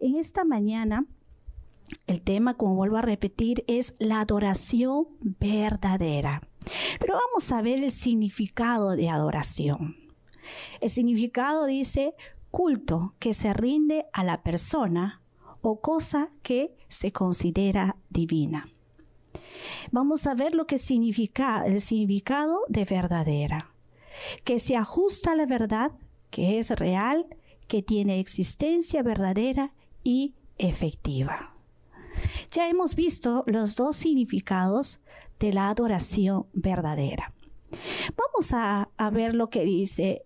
En esta mañana, el tema, como vuelvo a repetir, es la adoración verdadera. Pero vamos a ver el significado de adoración. El significado dice culto que se rinde a la persona o cosa que se considera divina. Vamos a ver lo que significa el significado de verdadera, que se ajusta a la verdad, que es real, que tiene existencia verdadera y efectiva. Ya hemos visto los dos significados de la adoración verdadera. Vamos a, ver lo que dice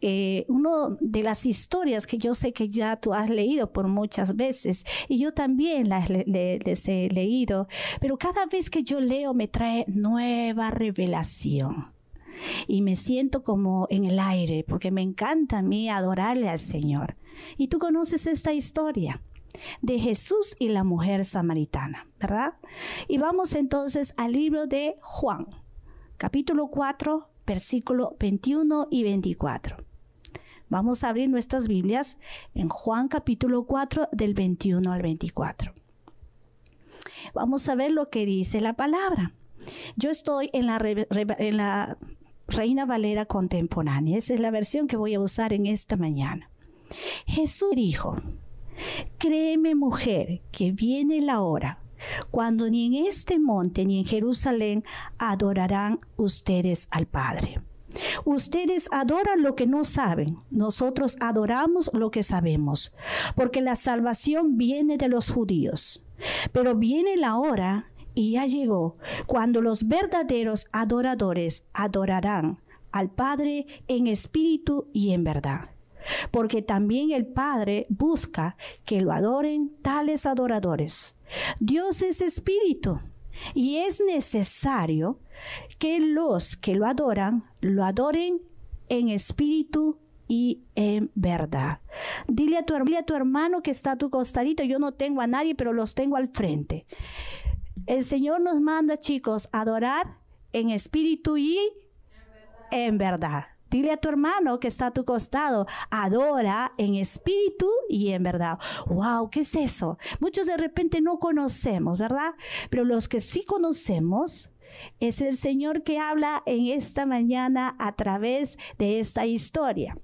eh, una de las historias que yo sé que ya tú has leído por muchas veces y yo también las he leído, pero cada vez que yo leo me trae nueva revelación y me siento como en el aire porque me encanta a mí adorarle al Señor. Y tú conoces esta historia de Jesús y la mujer samaritana, ¿verdad? Y vamos entonces al libro de Juan, capítulo 4, versículo 21 y 24. Vamos a abrir nuestras Biblias en Juan capítulo 4 del 21 al 24. Vamos a ver lo que dice la palabra. Yo estoy en la, en la Reina Valera contemporánea. Esa es la versión que voy a usar en esta mañana. Jesús dijo, Créeme mujer, que viene la hora cuando ni en este monte ni en Jerusalén adorarán ustedes al Padre. Ustedes adoran lo que no saben, nosotros adoramos lo que sabemos, porque la salvación viene de los judíos. Pero viene la hora, y ya llegó, cuando los verdaderos adoradores adorarán al Padre en espíritu y en verdad porque también el Padre busca que lo adoren tales adoradores. Dios es espíritu y es necesario que los que lo adoran lo adoren en espíritu y en verdad. Dile a, tu, a tu hermano que está a tu costadito, yo no tengo a nadie, pero los tengo al frente. El Señor nos manda, chicos, adorar en espíritu y en verdad. Dile a tu hermano que está a tu costado, adora en espíritu y en verdad. Wow, ¿qué es eso? Muchos de repente no conocemos, ¿verdad? Pero los que sí conocemos, es el Señor que habla en esta mañana a través de esta historia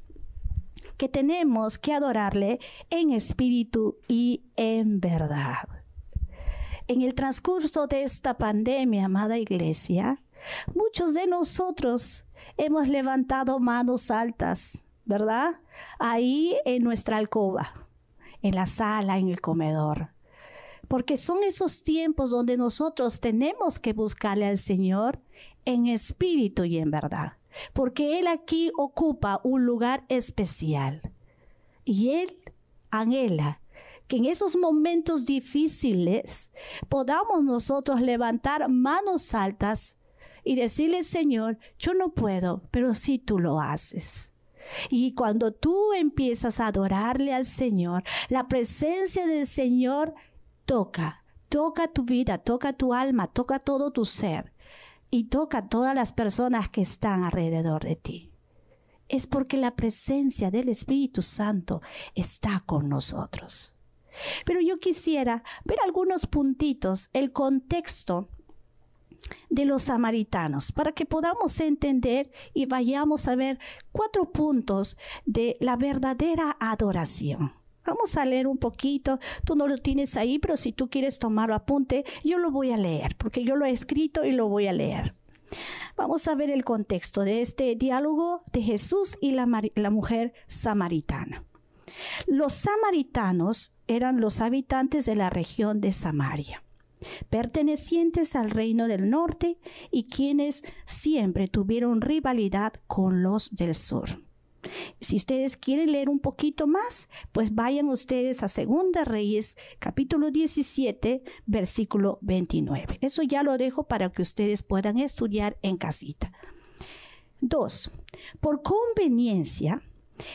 que tenemos que adorarle en espíritu y en verdad. En el transcurso de esta pandemia, amada iglesia, muchos de nosotros hemos levantado manos altas, ¿verdad? Ahí en nuestra alcoba, en la sala, en el comedor. Porque son esos tiempos donde nosotros tenemos que buscarle al Señor en espíritu y en verdad. Porque Él aquí ocupa un lugar especial. Y Él anhela que en esos momentos difíciles podamos nosotros levantar manos altas y decirle, Señor, yo no puedo, pero sí tú lo haces. Y cuando tú empiezas a adorarle al Señor, la presencia del Señor toca, toca tu vida, toca tu alma, toca todo tu ser y toca todas las personas que están alrededor de ti. Es porque la presencia del Espíritu Santo está con nosotros. Pero yo quisiera ver algunos puntitos, el contexto de los samaritanos para que podamos entender y vayamos a ver cuatro puntos de la verdadera adoración. Vamos a leer un poquito. Tú no lo tienes ahí, pero si tú quieres tomar apunte, yo lo voy a leer, porque yo lo he escrito y lo voy a leer. Vamos a ver el contexto de este diálogo de Jesús y la, la mujer samaritana. Los samaritanos eran los habitantes de la región de Samaria pertenecientes al reino del norte y quienes siempre tuvieron rivalidad con los del sur. Si ustedes quieren leer un poquito más, pues vayan ustedes a Segunda Reyes, capítulo 17, versículo 29. Eso ya lo dejo para que ustedes puedan estudiar en casita. Dos, por conveniencia,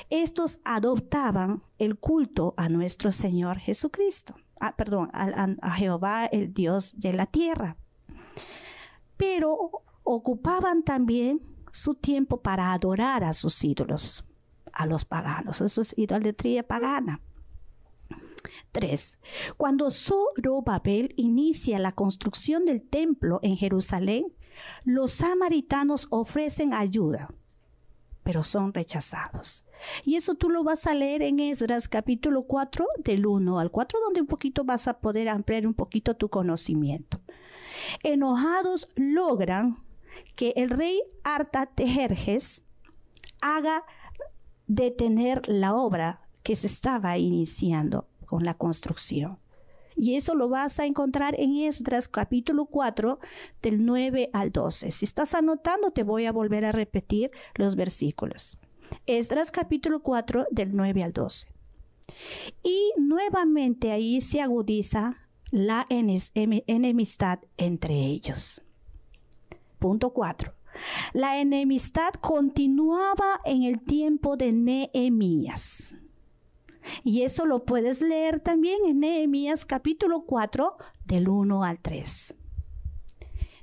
estos adoptaban el culto a nuestro Señor Jesucristo perdón, a, Jehová, el Dios de la tierra. Pero ocupaban también su tiempo para adorar a sus ídolos, a los paganos. Eso es idolatría pagana. 3. Cuando Zorobabel inicia la construcción del templo en Jerusalén, los samaritanos ofrecen ayuda, pero son rechazados. Y eso tú lo vas a leer en Esdras capítulo 4 del 1 al 4, donde un poquito vas a poder ampliar un poquito tu conocimiento. Enojados logran que el rey Artatejerjes haga detener la obra que se estaba iniciando con la construcción. Y eso lo vas a encontrar en Esdras capítulo 4 del 9 al 12. Si estás anotando, te voy a volver a repetir los versículos. Esdras capítulo 4 del 9 al 12. Y nuevamente ahí se agudiza la enemistad entre ellos. Punto 4. La enemistad continuaba en el tiempo de Nehemías. Y eso lo puedes leer también en Nehemías capítulo 4 del 1 al 3.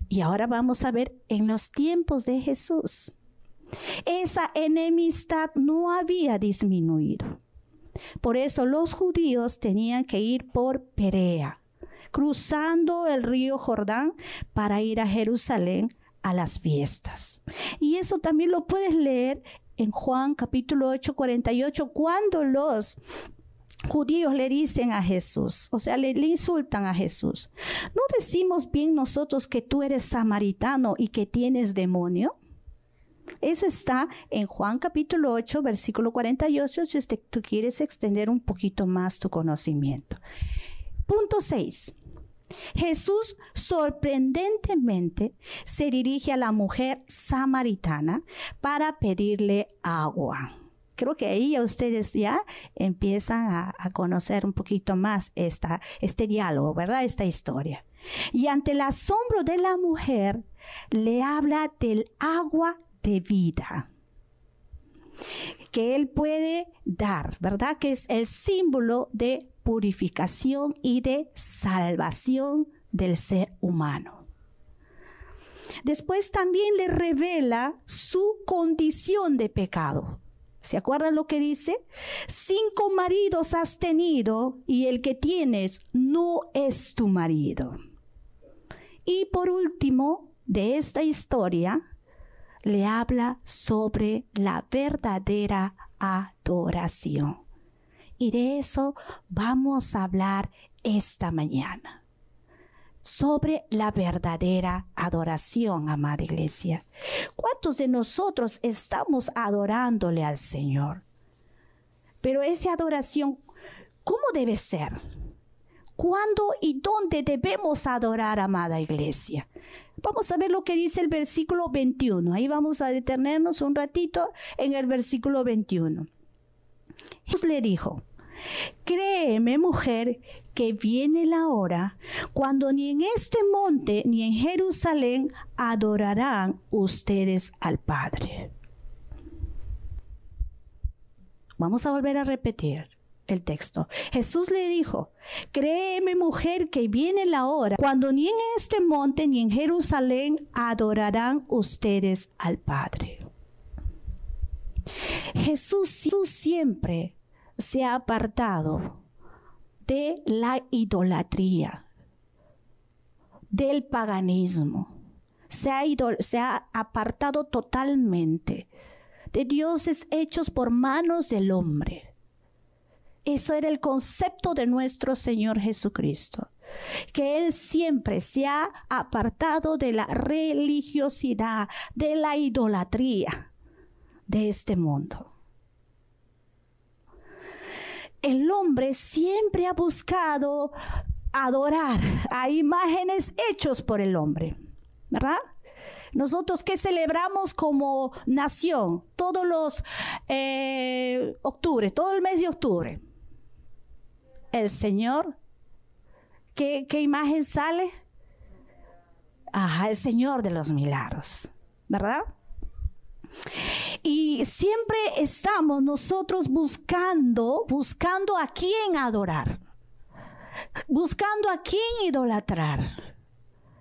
Y ahora vamos a ver en los tiempos de Jesús. Esa enemistad no había disminuido. Por eso los judíos tenían que ir por Perea, cruzando el río Jordán para ir a Jerusalén a las fiestas. Y eso también lo puedes leer en Juan capítulo 8, 48, cuando los judíos le dicen a Jesús, o sea, le, le, insultan a Jesús, ¿no decimos bien nosotros que tú eres samaritano y que tienes demonio? Eso está en Juan capítulo 8, versículo 48, si tú quieres extender un poquito más tu conocimiento. Punto 6. Jesús sorprendentemente se dirige a la mujer samaritana para pedirle agua. Creo que ahí ustedes ya empiezan a, conocer un poquito más esta, este diálogo, ¿verdad? Esta historia. Y ante el asombro de la mujer, le habla del agua de vida que Él puede dar, ¿verdad? Que es el símbolo de purificación y de salvación del ser humano. Después también le revela su condición de pecado. ¿Se acuerdan lo que dice? Cinco maridos has tenido y el que tienes no es tu marido. Y por último, de esta historia, le habla sobre la verdadera adoración. Y de eso vamos a hablar esta mañana. Sobre la verdadera adoración, amada iglesia. ¿Cuántos de nosotros estamos adorándole al Señor? Pero esa adoración, ¿cómo debe ser? ¿Cuándo y dónde debemos adorar, amada iglesia? Vamos a ver lo que dice el versículo 21. Ahí vamos a detenernos un ratito en el versículo 21. Jesús le dijo, Créeme, mujer, que viene la hora cuando ni en este monte ni en Jerusalén adorarán ustedes al Padre. Vamos a volver a repetir el texto. Jesús le dijo, créeme mujer que viene la hora cuando ni en este monte ni en Jerusalén adorarán ustedes al Padre. Jesús, siempre se ha apartado de la idolatría, del paganismo. Se ha, apartado totalmente de dioses hechos por manos del homre. Eso era el concepto de nuestro Señor Jesucristo que Él siempre se ha apartado de la religiosidad, de la idolatría de este mundo el hombre siempre ha buscado adorar a imágenes hechos por el hombre, ¿verdad? Nosotros que celebramos como nación todos los eh, octubre, todo el mes de octubre. El Señor, ¿qué, qué imagen sale? Ajá, el Señor de los milagros, ¿verdad? Y siempre estamos nosotros buscando, buscando a quién adorar, buscando a quién idolatrar.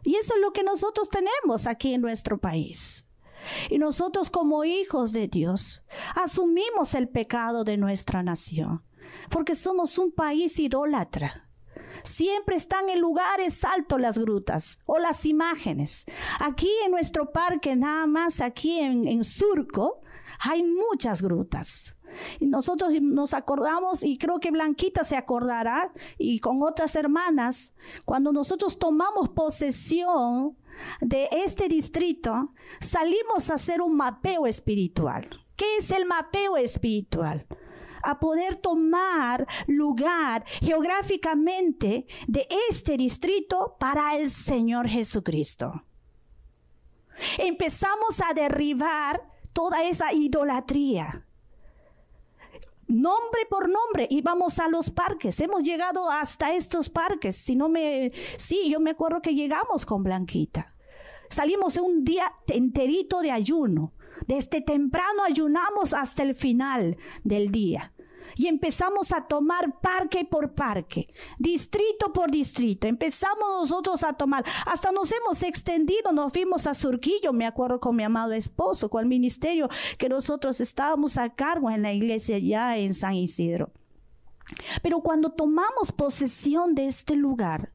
Y eso es lo que nosotros tenemos aquí en nuestro país. Y nosotros como hijos de Dios asumimos el pecado de nuestra nación. Porque somos un país idólatra. Siempre están en lugares altos las grutas o las imágenes. Aquí en nuestro parque, nada más aquí en, en Surco, hay muchas grutas. Y nosotros nos acordamos, y creo que Blanquita se acordará, y con otras hermanas, cuando nosotros tomamos posesión de este distrito, salimos a hacer un mapeo espiritual. ¿Qué es el mapeo espiritual? A poder tomar lugar geográficamente de este distrito para el Señor Jesucristo. Empezamos a derribar toda esa idolatría. Nombre por nombre íbamos a los parques. Hemos llegado hasta estos parques. Si no me, sí, yo me acuerdo que llegamos con Blanquita. Salimos un día enterito de ayuno. Desde temprano ayunamos hasta el final del día y empezamos a tomar parque por parque, distrito por distrito. Empezamos nosotros a tomar, hasta nos hemos extendido, nos fuimos a Surquillo, me acuerdo con mi amado esposo, con el ministerio que nosotros estábamos a cargo en la iglesia ya en San Isidro. Pero cuando tomamos posesión de este lugar,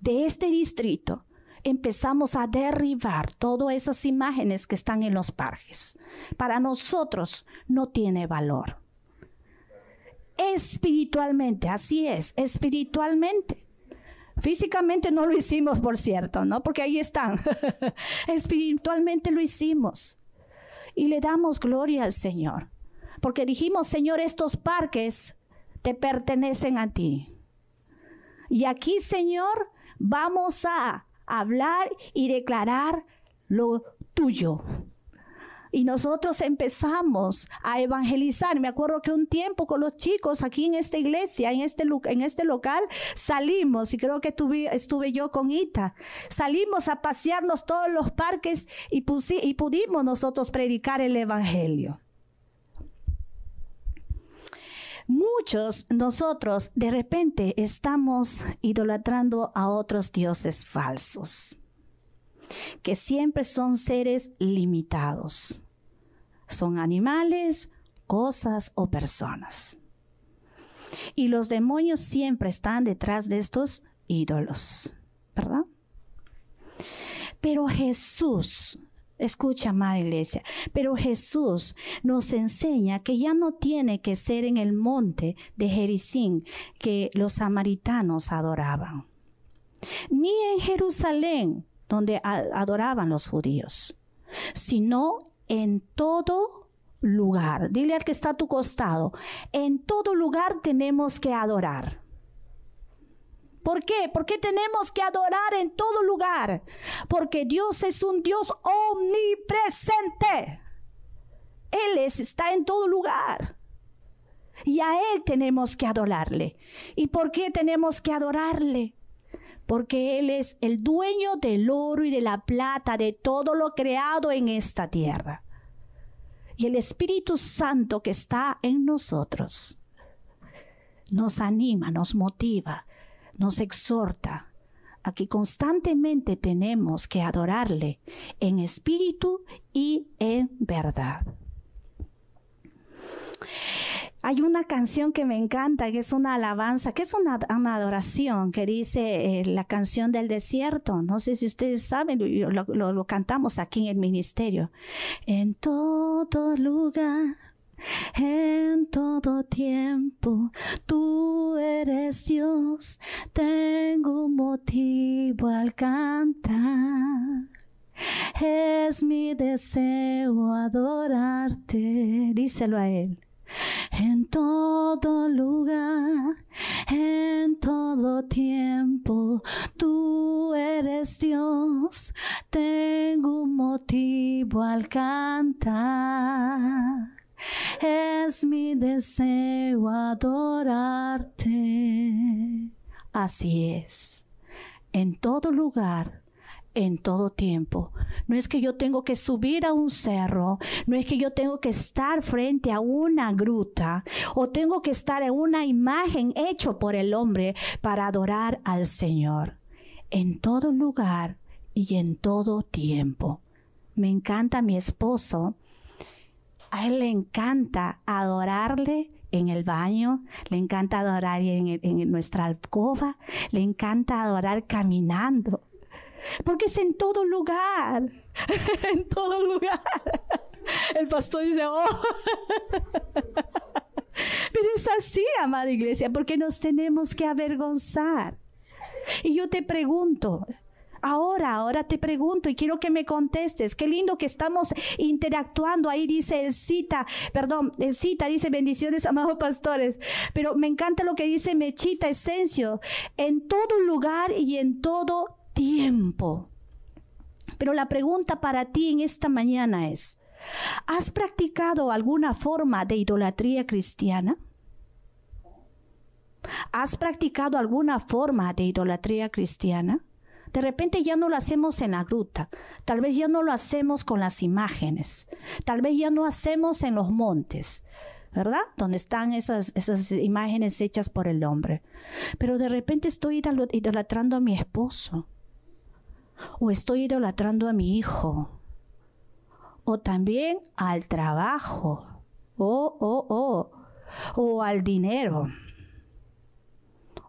de este distrito, empezamos a derribar todas esas imágenes que están en los parques. Para nosotros no tiene valor espiritualmente, así es, espiritualmente. Físicamente no lo hicimos, por cierto, ¿no? Porque ahí están. espiritualmente lo hicimos. Y le damos gloria al Señor. Porque dijimos, Señor, estos parques te pertenecen a ti. Y aquí, Señor, vamos a hablar y declarar lo tuyo. Y nosotros empezamos a evangelizar. Me acuerdo que un tiempo con los chicos aquí en esta iglesia, en este, en este local, salimos, y creo que estuve yo con Ita, salimos a pasearnos todos los parques y, y pudimos nosotros predicar el Evangelio. Muchos nosotros de repente estamos idolatrando a otros dioses falsos que siempre son seres limitados. Son animales, cosas o personas. Y los demonios siempre están detrás de estos ídolos, ¿verdad? Pero Jesús, escucha, amada iglesia, pero Jesús nos enseña que ya no tiene que ser en el monte de Jericín que los samaritanos adoraban, ni en Jerusalén donde adoraban los judíos, sino en todo lugar. Dile al que está a tu costado, en todo lugar tenemos que adorar. ¿Por qué? ¿Por qué tenemos que adorar en todo lugar? Porque Dios es un Dios omnipresente. Él está en todo lugar. Y a Él tenemos que adorarle. ¿Y por qué tenemos que adorarle? Porque Él es el dueño del oro y de la plata, de todo lo creado en esta tierra. Y el Espíritu Santo que está en nosotros nos anima, nos motiva, nos exhorta a que constantemente tenemos que adorarle en espíritu y en verdad. Hay una canción que me encanta, que es una alabanza, que es una, adoración, que dice eh, la canción del desierto. No sé si ustedes saben, lo, lo cantamos aquí en el ministerio. En todo lugar en todo tiempo tú eres Dios, tengo un motivo al cantar. Es mi deseo adorarte, díselo a Él en todo lugar, en todo tiempo. Tú eres Dios, tengo un motivo al cantar. Es mi deseo adorarte. Así es, en todo lugar en todo tiempo. No es que yo tengo que subir a un cerro, no es que yo tengo que estar frente a una gruta o tengo que estar en una imagen hecho por el hombre para adorar al Señor. En todo lugar y en todo tiempo. Me encanta mi esposo. A él le encanta adorarle en el baño, le encanta adorar en, en nuestra alcoba, le encanta adorar caminando. Porque es en todo lugar, en todo lugar. El pastor dice, oh. Pero es así, amada iglesia, porque nos tenemos que avergonzar. Y yo te pregunto, Ahora, ahora te pregunto y quiero que me contestes. Qué lindo que estamos interactuando. Ahí dice el cita, perdón, el cita dice bendiciones, amados pastores. Pero me encanta lo que dice Mechita Esencio. En todo lugar y en todo tiempo. Pero la pregunta para ti en esta mañana es, ¿has practicado alguna forma de idolatría cristiana? ¿Has practicado alguna forma de idolatría cristiana? De repente ya no lo hacemos en la gruta, tal vez ya no lo hacemos con las imágenes, tal vez ya no hacemos en los montes, ¿verdad? Donde están esas, esas imágenes hechas por el hombre. Pero de repente estoy idolatrando a mi esposo, o estoy idolatrando a mi hijo, o también al trabajo, o, o, o, o al dinero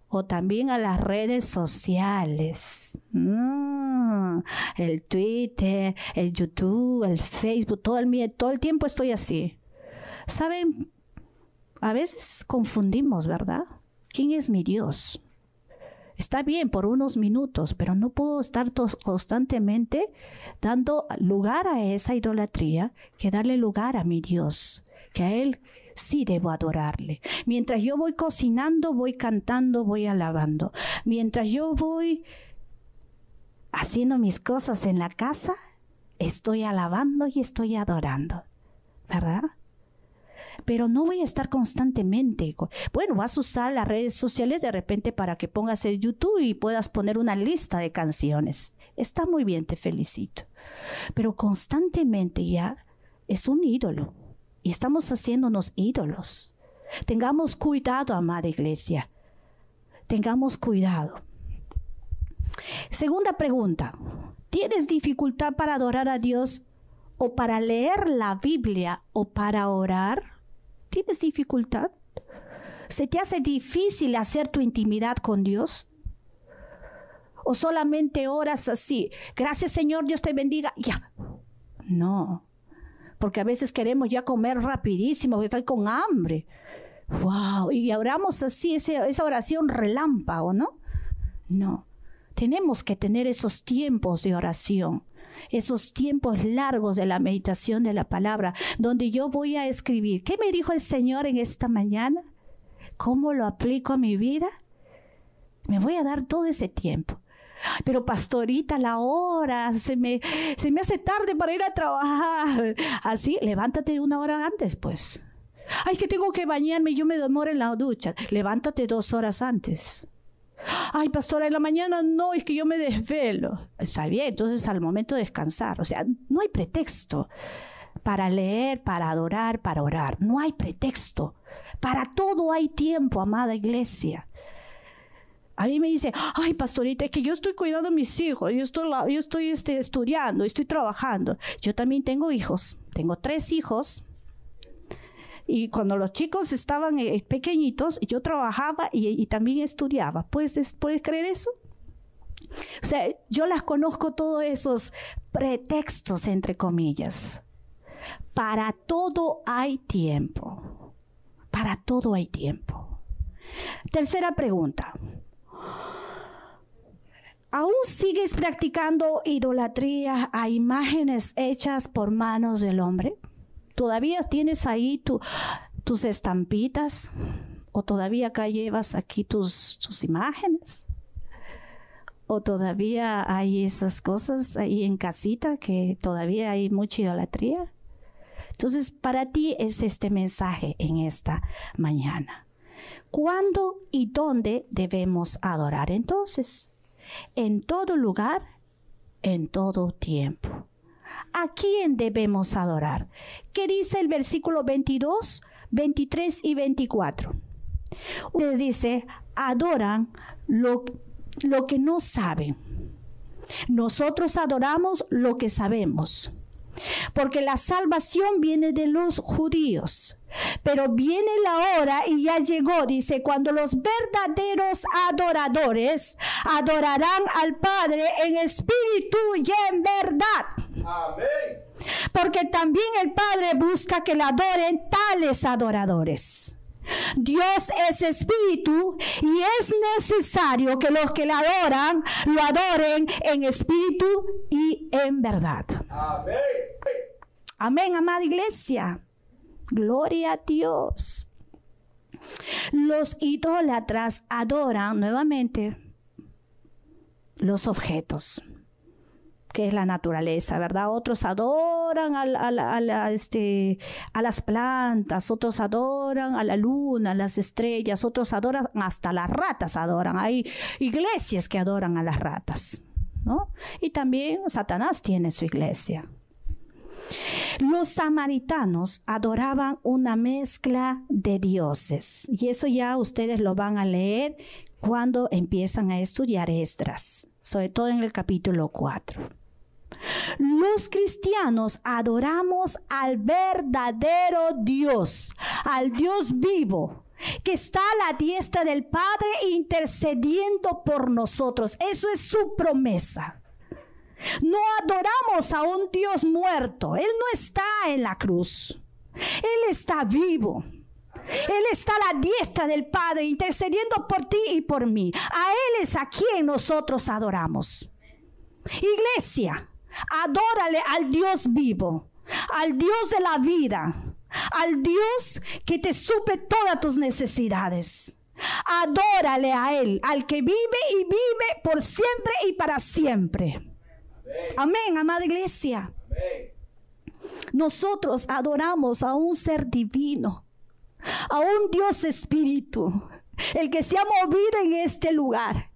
o también a las redes sociales. Mm, el Twitter, el YouTube, el Facebook, todo el, todo el tiempo estoy así. ¿Saben? A veces confundimos, ¿verdad? ¿Quién es mi Dios? Está bien por unos minutos, pero no puedo estar constantemente dando lugar a esa idolatría que darle lugar a mi Dios, que a Él sí debo adorarle. Mientras yo voy cocinando, voy cantando, voy alabando. Mientras yo voy haciendo mis cosas en la casa, estoy alabando y estoy adorando. ¿Verdad? Pero no voy a estar constantemente. Bueno, vas a usar las redes sociales de repente para que pongas el YouTube y puedas poner una lista de canciones. Está muy bien, te felicito. Pero constantemente ya es un ídolo y estamos haciéndonos ídolos. Tengamos cuidado, amada iglesia. Tengamos cuidado. Segunda pregunta. ¿Tienes dificultad para adorar a Dios o para leer la Biblia o para orar? ¿Tienes dificultad? ¿Se te hace difícil hacer tu intimidad con Dios? ¿O solamente oras así? Gracias Señor, Dios te bendiga. Ya. No porque a veces queremos ya comer rapidísimo, porque estoy con hambre. ¡Wow! Y oramos así, esa oración relámpago, ¿no? No. Tenemos que tener esos tiempos de oración, esos tiempos largos de la meditación de la palabra, donde yo voy a escribir. ¿Qué me dijo el Señor en esta mañana? ¿Cómo lo aplico a mi vida? Me voy a dar todo ese tiempo. Pero pastorita, la hora, se me, se me hace tarde para ir a trabajar. Así, levántate una hora antes, pues. Ay, que tengo que bañarme yo me demoro en la ducha. Levántate dos horas antes. Ay, pastora, en la mañana no, es que yo me desvelo. Está bien, entonces al momento de descansar. O sea, no hay pretexto para leer, para adorar, para orar. No hay pretexto. Para todo hay tiempo, amada iglesia. A mí me dice, ay, pastorita, es que yo estoy cuidando a mis hijos, yo estoy, yo estoy este, estudiando, estoy trabajando. Yo también tengo hijos, tengo tres hijos. Y cuando los chicos estaban eh, pequeñitos, yo trabajaba y, también estudiaba. ¿Puedes, ¿Puedes creer eso? O sea, yo las conozco todos esos pretextos, entre comillas. Para todo hay tiempo. Para todo hay tiempo. Tercera pregunta. ¿Aún sigues practicando idolatría a imágenes hechas por manos del hombre? ¿Todavía tienes ahí tus estampitas? ¿O todavía acá llevas aquí tus, tus imágenes? ¿O todavía hay esas cosas ahí en casita que todavía hay mucha idolatría? Entonces, para ti es este mensaje en esta mañana. ¿Cuándo y dónde debemos adorar entonces? En todo lugar, en todo tiempo. ¿A quién debemos adorar? ¿Qué dice el versículo 22, 23 y 24? Les dice, adoran lo, lo que no saben. Nosotros adoramos lo que sabemos. Porque la salvación viene de los judíos. Pero viene la hora y ya llegó, dice, cuando los verdaderos adoradores adorarán al Padre en espíritu y en verdad. Amén. Porque también el Padre busca que le adoren tales adoradores. Dios es espíritu y es necesario que los que le adoran lo adoren en espíritu y en verdad. Amén. Amén, amada iglesia. Gloria a Dios. Los idólatras adoran nuevamente los objetos, que es la naturaleza, ¿verdad? Otros adoran a, este, a las plantas, otros adoran a la luna, a las estrellas, otros adoran, hasta las ratas adoran. Hay iglesias que adoran a las ratas, ¿no? Y también Satanás tiene su iglesia. Los samaritanos adoraban una mezcla de dioses y eso ya ustedes lo van a leer cuando empiezan a estudiar Esdras, sobre todo en el capítulo 4. Los cristianos adoramos al verdadero Dios, al Dios vivo, que está a la diestra del Padre intercediendo por nosotros. Eso es su promesa. No adoramos a un Dios muerto. Él no está en la cruz. Él está vivo. Él está a la diestra del Padre intercediendo por ti y por mí. A Él es a quien nosotros adoramos. Iglesia, adórale al Dios vivo, al Dios de la vida, al Dios que te supe todas tus necesidades. Adórale a Él, al que vive y vive por siempre y para siempre. Amén, amada iglesia. Nosotros adoramos a un ser divino, a un Dios espíritu, el que se ha movido en este lugar,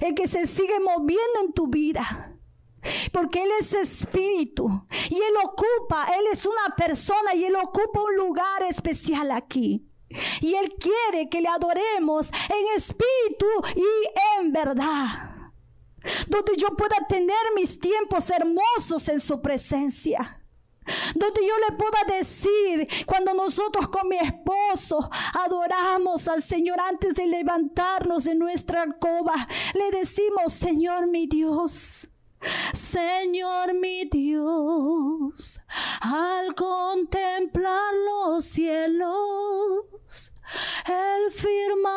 el que se sigue moviendo en tu vida. Porque Él es espíritu y Él ocupa, Él es una persona y Él ocupa un lugar especial aquí. Y Él quiere que le adoremos en espíritu y en verdad donde yo pueda tener mis tiempos hermosos en su presencia. Donde yo le pueda decir, cuando nosotros con mi esposo adoramos al Señor antes de levantarnos de nuestra alcoba, le decimos, Señor mi Dios, Señor mi Dios, al contemplar los cielos, el firmamento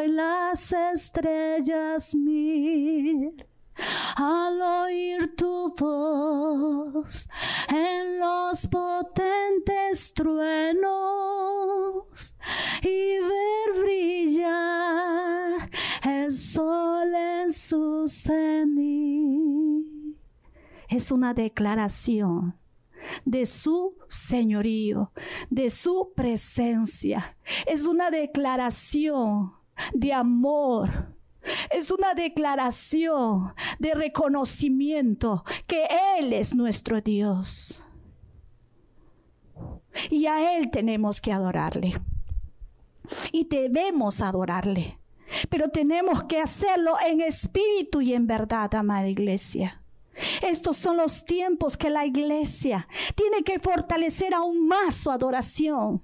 y las estrellas mil. Al oír tu voz en los potentes truenos y ver brillar el sol en su cenit. Es una declaración de su señorío, de su presencia. Es una declaración de amor. Es una declaración de reconocimiento que Él es nuestro Dios. Y a Él tenemos que adorarle. Y debemos adorarle. Pero tenemos que hacerlo en espíritu y en verdad, amada iglesia. Estos son los tiempos que la iglesia tiene que fortalecer aún más su adoración.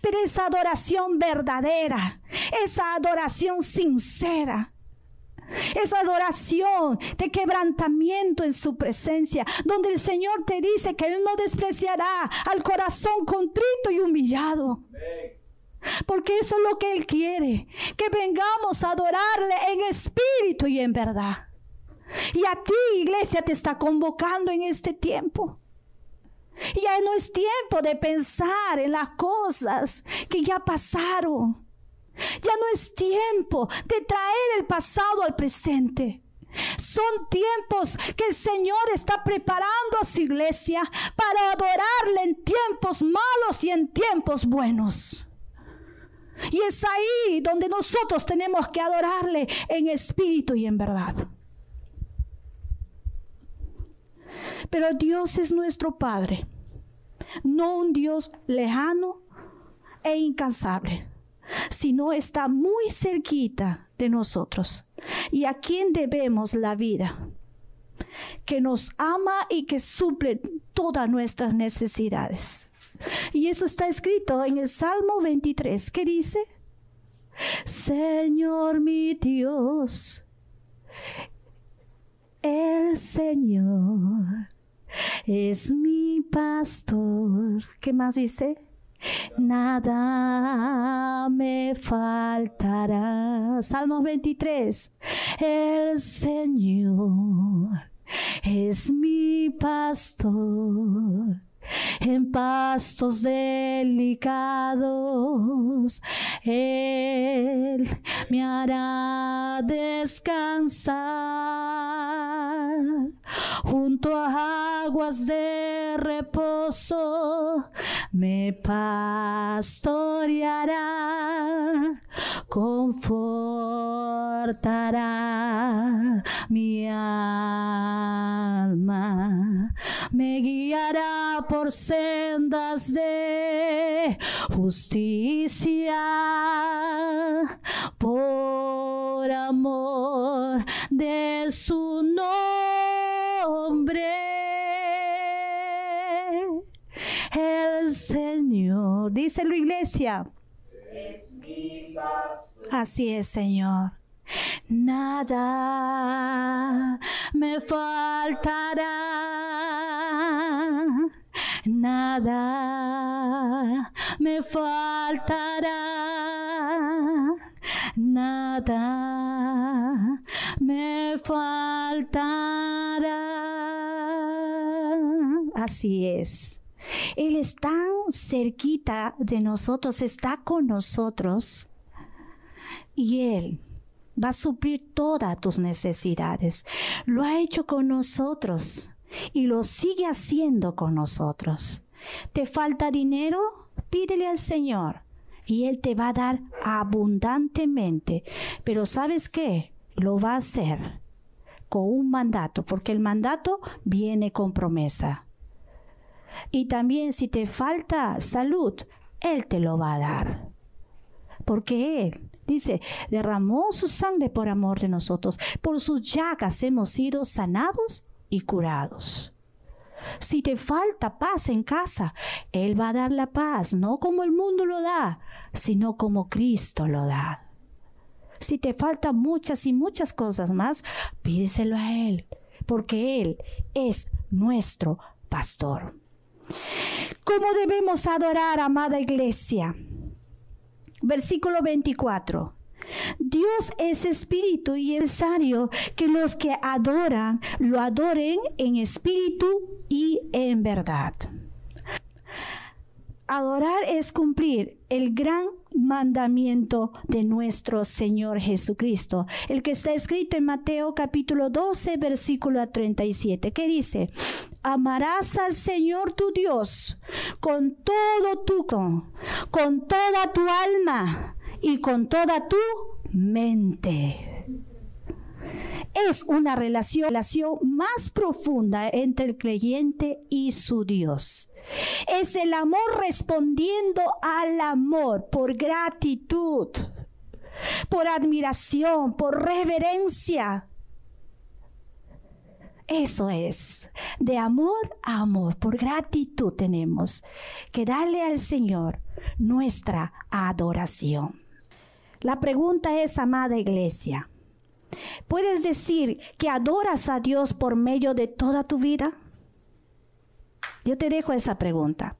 Pero esa adoración verdadera, esa adoración sincera, esa adoración de quebrantamiento en su presencia, donde el Señor te dice que Él no despreciará al corazón contrito y humillado. Porque eso es lo que Él quiere, que vengamos a adorarle en espíritu y en verdad. Y a ti, iglesia, te está convocando en este tiempo. Ya no es tiempo de pensar en las cosas que ya pasaron. Ya no es tiempo de traer el pasado al presente. Son tiempos que el Señor está preparando a su iglesia para adorarle en tiempos malos y en tiempos buenos. Y es ahí donde nosotros tenemos que adorarle en espíritu y en verdad. Pero Dios es nuestro Padre, no un Dios lejano e incansable, sino está muy cerquita de nosotros y a quien debemos la vida, que nos ama y que suple todas nuestras necesidades. Y eso está escrito en el Salmo 23. ¿Qué dice? Señor mi Dios, el Señor es mi pastor. ¿Qué más dice? Nada me faltará. Salmo 23. El Señor es mi pastor en pastos delicados. Él me hará descansar junto a aguas de reposo. Me pastoreará, confortará mi alma, me guiará por sendas de justicia, por amor de su nombre. El Señor, dice la iglesia. Así es, Señor. Nada me faltará nada me faltará, nada me faltará. Así es. Él es tan cerquita de nosotros, está con nosotros y Él va a suplir todas tus necesidades. Lo ha hecho con nosotros y lo sigue haciendo con nosotros. ¿Te falta dinero? Pídele al Señor y Él te va a dar abundantemente. Pero ¿sabes qué? Lo va a hacer con un mandato, porque el mandato viene con promesa. Y también si te falta salud, Él te lo va a dar. Porque Él dice, derramó su sangre por amor de nosotros. Por sus llagas hemos sido sanados y curados. Si te falta paz en casa, Él va a dar la paz, no como el mundo lo da, sino como Cristo lo da. Si te faltan muchas y muchas cosas más, pídeselo a Él, porque Él es nuestro pastor. ¿Cómo debemos adorar, amada iglesia? Versículo 24. Dios es espíritu y es necesario que los que adoran lo adoren en espíritu y en verdad. Adorar es cumplir el gran mandamiento de nuestro Señor Jesucristo, el que está escrito en Mateo capítulo 12, versículo 37, que dice, amarás al Señor tu Dios con todo tu con, con toda tu alma y con toda tu mente. Es una relación, relación más profunda entre el creyente y su Dios. Es el amor respondiendo al amor por gratitud, por admiración, por reverencia. Eso es, de amor a amor, por gratitud tenemos que darle al Señor nuestra adoración. La pregunta es, amada iglesia, ¿puedes decir que adoras a Dios por medio de toda tu vida? Yo te dejo esa pregunta.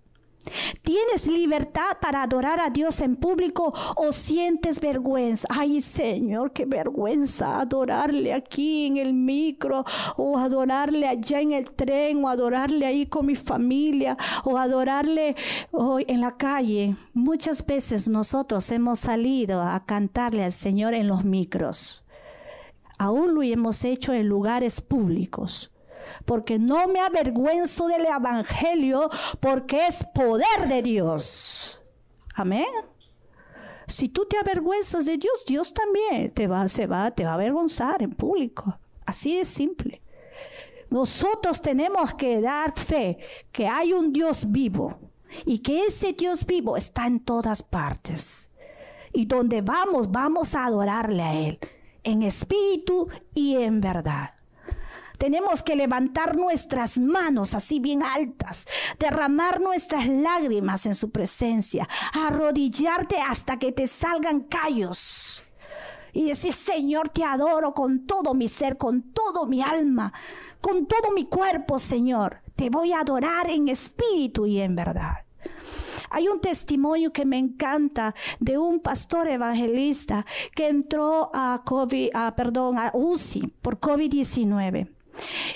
¿Tienes libertad para adorar a Dios en público o sientes vergüenza? Ay Señor, qué vergüenza adorarle aquí en el micro o adorarle allá en el tren o adorarle ahí con mi familia o adorarle hoy en la calle. Muchas veces nosotros hemos salido a cantarle al Señor en los micros. Aún lo hemos hecho en lugares públicos porque no me avergüenzo del Evangelio, porque es poder de Dios. Amén. Si tú te avergüenzas de Dios, Dios también te va, se va, te va a avergonzar en público. Así es simple. Nosotros tenemos que dar fe que hay un Dios vivo y que ese Dios vivo está en todas partes. Y donde vamos, vamos a adorarle a Él en espíritu y en verdad. Tenemos que levantar nuestras manos así bien altas, derramar nuestras lágrimas en su presencia, arrodillarte hasta que te salgan callos y decir, Señor, te adoro con todo mi ser, con todo mi alma, con todo mi cuerpo, Señor. Te voy a adorar en espíritu y en verdad. Hay un testimonio que me encanta de un pastor evangelista que entró a COVID, perdón, a UCI por COVID-19.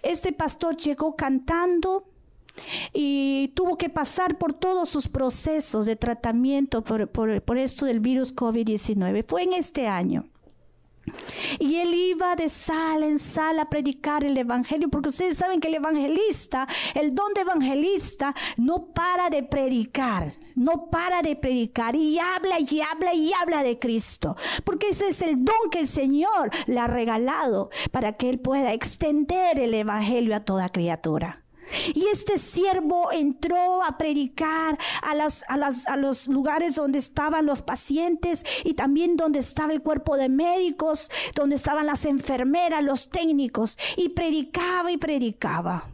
Este pastor llegó cantando y tuvo que pasar por todos sus procesos de tratamiento por, por esto del virus COVID-19. Fue en este año. Y él iba de sala en sala a predicar el Evangelio, porque ustedes saben que el evangelista, el don de evangelista, no para de predicar, no para de predicar y habla y habla y habla de Cristo, porque ese es el don que el Señor le ha regalado para que él pueda extender el Evangelio a toda criatura. Y este siervo entró a predicar a, los lugares donde estaban los pacientes y también donde estaba el cuerpo de médicos, donde estaban las enfermeras, los técnicos, y predicaba y predicaba.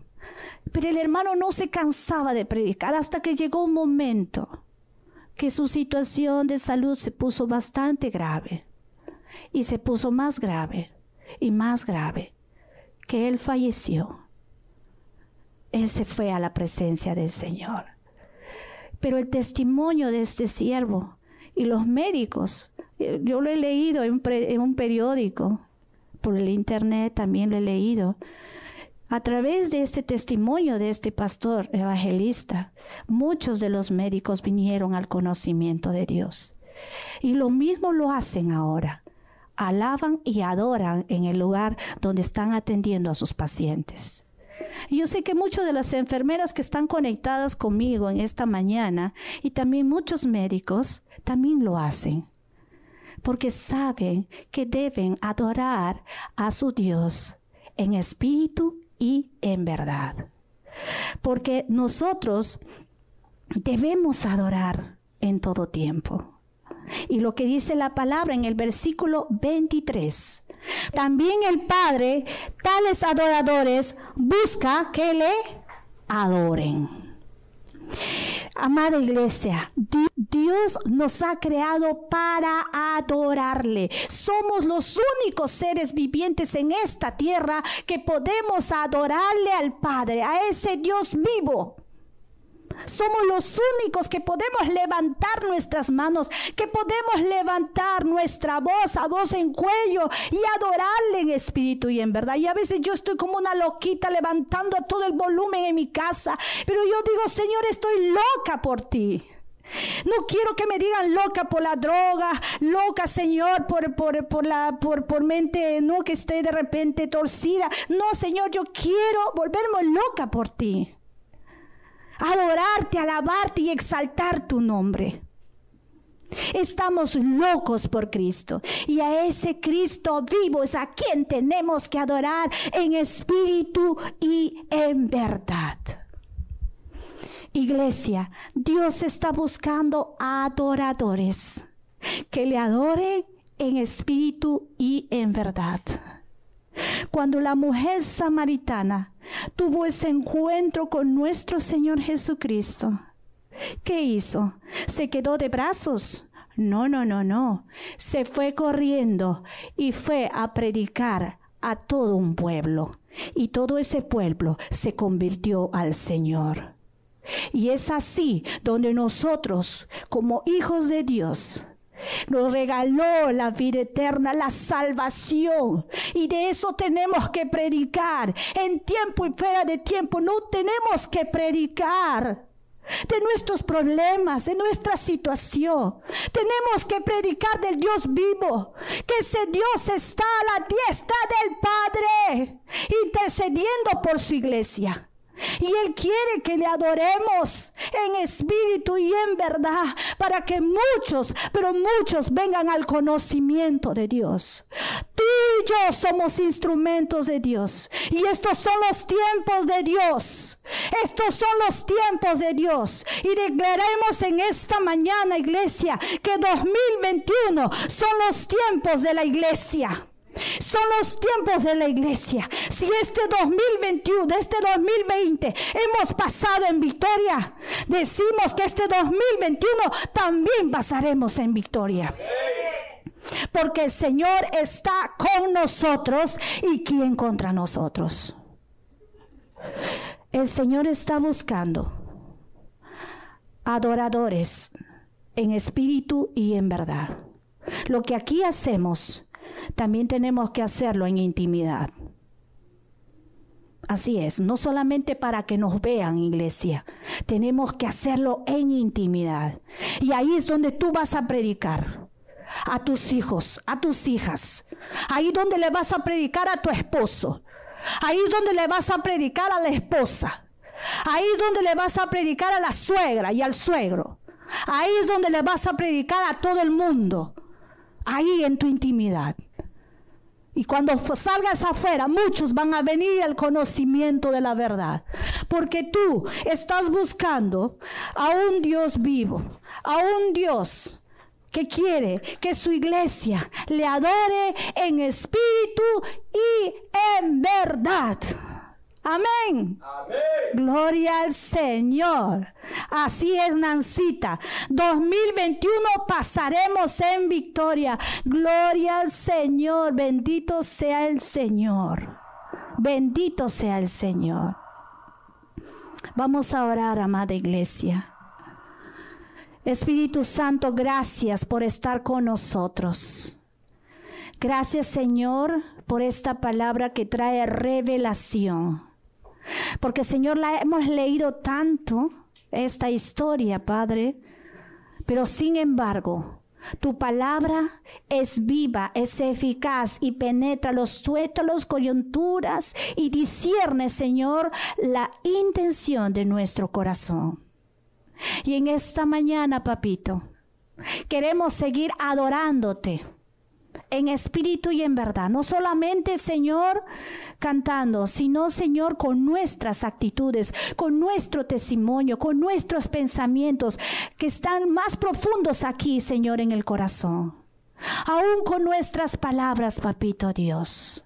Pero el hermano no se cansaba de predicar hasta que llegó un momento que su situación de salud se puso bastante grave. Y se puso más grave y más grave, que él falleció él se fue a la presencia del Señor. Pero el testimonio de este siervo y los médicos, eh, yo lo he leído en, un periódico, por el internet también lo he leído. A través de este testimonio de este pastor evangelista, muchos de los médicos vinieron al conocimiento de Dios. Y lo mismo lo hacen ahora. Alaban y adoran en el lugar donde están atendiendo a sus pacientes. Yo sé que muchas de las enfermeras que están conectadas conmigo en esta mañana y también muchos médicos también lo hacen. Porque saben que deben adorar a su Dios en espíritu y en verdad. Porque nosotros debemos adorar en todo tiempo. Y lo que dice la palabra en el versículo 23. También el Padre, tales adoradores, busca que le adoren. Amada iglesia, Dios nos ha creado para adorarle. Somos los únicos seres vivientes en esta tierra que podemos adorarle al Padre, a ese Dios vivo. Somos los únicos que podemos levantar nuestras manos, que podemos levantar nuestra voz a voz en cuello y adorarle en espíritu y en verdad. Y a veces yo estoy como una loquita levantando todo el volumen en mi casa, pero yo digo, Señor, estoy loca por ti. No quiero que me digan loca por la droga, loca, Señor, por, por, por, la, por, por mente, no que esté de repente torcida. No, Señor, yo quiero volverme loca por ti adorarte, alabarte y exaltar tu nombre. Estamos locos por Cristo y a ese Cristo vivo es a quien tenemos que adorar en espíritu y en verdad. Iglesia, Dios está buscando adoradores que le adoren en espíritu y en verdad. Cuando la mujer samaritana tuvo ese encuentro con nuestro Señor Jesucristo, ¿qué hizo? ¿Se quedó de brazos? No, no, no, no. Se fue corriendo y fue a predicar a todo un pueblo. Y todo ese pueblo se convirtió al Señor. Y es así donde nosotros, como hijos de Dios, nos regaló la vida eterna, la salvación. Y de eso tenemos que predicar. En tiempo y fuera de tiempo no tenemos que predicar de nuestros problemas, de nuestra situación. Tenemos que predicar del Dios vivo, que ese Dios está a la diestra del Padre, intercediendo por su iglesia. Y Él quiere que le adoremos en espíritu y en verdad para que muchos, pero muchos vengan al conocimiento de Dios. Tú y yo somos instrumentos de Dios. Y estos son los tiempos de Dios. Estos son los tiempos de Dios. Y declaremos en esta mañana, iglesia, que 2021 son los tiempos de la iglesia son los tiempos de la iglesia. Si este 2021, este 2020 hemos pasado en victoria, decimos que este 2021 también pasaremos en victoria. Porque el Señor está con nosotros y quién contra nosotros. El Señor está buscando adoradores en espíritu y en verdad. Lo que aquí hacemos, también tenemos que hacerlo en intimidad. Así es, no solamente para que nos vean, iglesia, tenemos que hacerlo en intimidad. Y ahí es donde tú vas a predicar a tus hijos, a tus hijas. Ahí donde le vas a predicar a tu esposo. Ahí es donde le vas a predicar a la esposa. Ahí es donde le vas a predicar a la suegra y al suegro. Ahí es donde le vas a predicar a todo el mundo. Ahí en tu intimidad. Y cuando salgas afuera, muchos van a venir al conocimiento de la verdad. Porque tú estás buscando a un Dios vivo, a un Dios que quiere que su iglesia le adore en espíritu y en verdad. Amén. Gloria al Señor. Así es, Nancita. 2021 pasaremos en victoria. Gloria al Señor. Bendito sea el Señor. Bendito sea el Señor. Vamos a orar, amada iglesia. Espíritu Santo, gracias por estar con nosotros. Gracias Señor por esta palabra que trae revelación. Porque Señor, la hemos leído tanto, esta historia, Padre, pero sin embargo, tu palabra es viva, es eficaz y penetra los tuétalos, coyunturas y discierne, Señor, la intención de nuestro corazón. Y en esta mañana, papito, queremos seguir adorándote en espíritu y en verdad. No solamente, Señor, cantando, sino, Señor, con nuestras actitudes, con nuestro testimonio, con nuestros pensamientos que están más profundos aquí, Señor, en el corazón. Aún con nuestras palabras, papito Dios.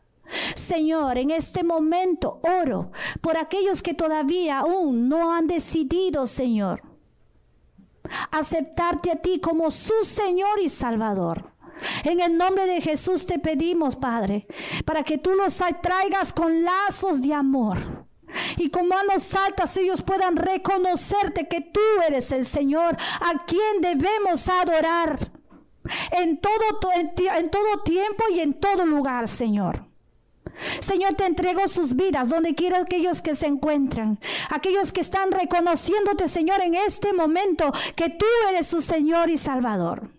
Señor, en este momento oro por aquellos que todavía aún no han decidido, Señor, aceptarte a ti como su Señor y Salvador. En el nombre de Jesús te pedimos, Padre, para que tú los traigas con lazos de amor. Y con manos altas ellos puedan reconocerte que tú eres el Señor a quien debemos adorar en todo, en todo tiempo y en todo lugar, Señor. Señor, te entrego sus vidas donde quiera aquellos que se encuentran, aquellos que están reconociéndote, Señor, en este momento que tú eres su Señor y Salvador.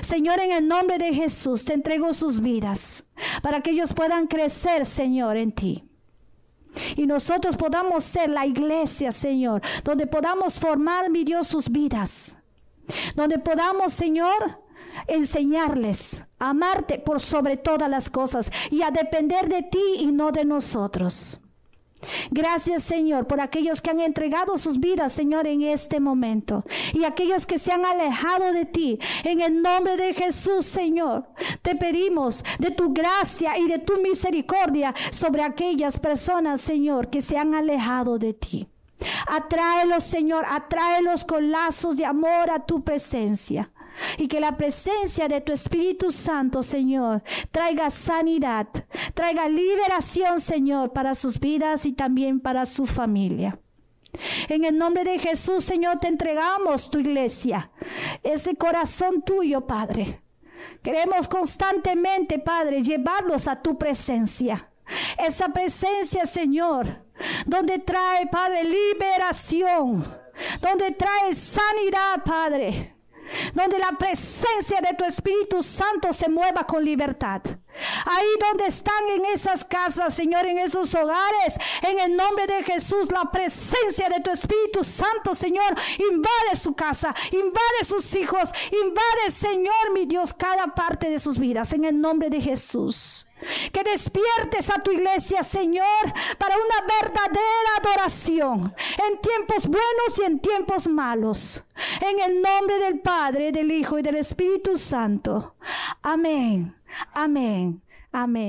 Señor, en el nombre de Jesús, te entrego sus vidas para que ellos puedan crecer, Señor, en ti. Y nosotros podamos ser la iglesia, Señor, donde podamos formar, mi Dios, sus vidas. Donde podamos, Señor, enseñarles a amarte por sobre todas las cosas y a depender de ti y no de nosotros. Gracias Señor por aquellos que han entregado sus vidas Señor en este momento y aquellos que se han alejado de ti. En el nombre de Jesús Señor, te pedimos de tu gracia y de tu misericordia sobre aquellas personas Señor que se han alejado de ti. Atráelos Señor, atráelos con lazos de amor a tu presencia. Y que la presencia de tu Espíritu Santo, Señor, traiga sanidad, traiga liberación, Señor, para sus vidas y también para su familia. En el nombre de Jesús, Señor, te entregamos tu iglesia, ese corazón tuyo, Padre. Queremos constantemente, Padre, llevarlos a tu presencia. Esa presencia, Señor, donde trae, Padre, liberación, donde trae sanidad, Padre donde la presencia de tu Espíritu Santo se mueva con libertad. Ahí donde están en esas casas, Señor, en esos hogares, en el nombre de Jesús, la presencia de tu Espíritu Santo, Señor, invade su casa, invade sus hijos, invade, Señor, mi Dios, cada parte de sus vidas, en el nombre de Jesús. Que despiertes a tu iglesia, Señor, para una verdadera adoración en tiempos buenos y en tiempos malos. En el nombre del Padre, del Hijo y del Espíritu Santo. Amén. Amén. Amén.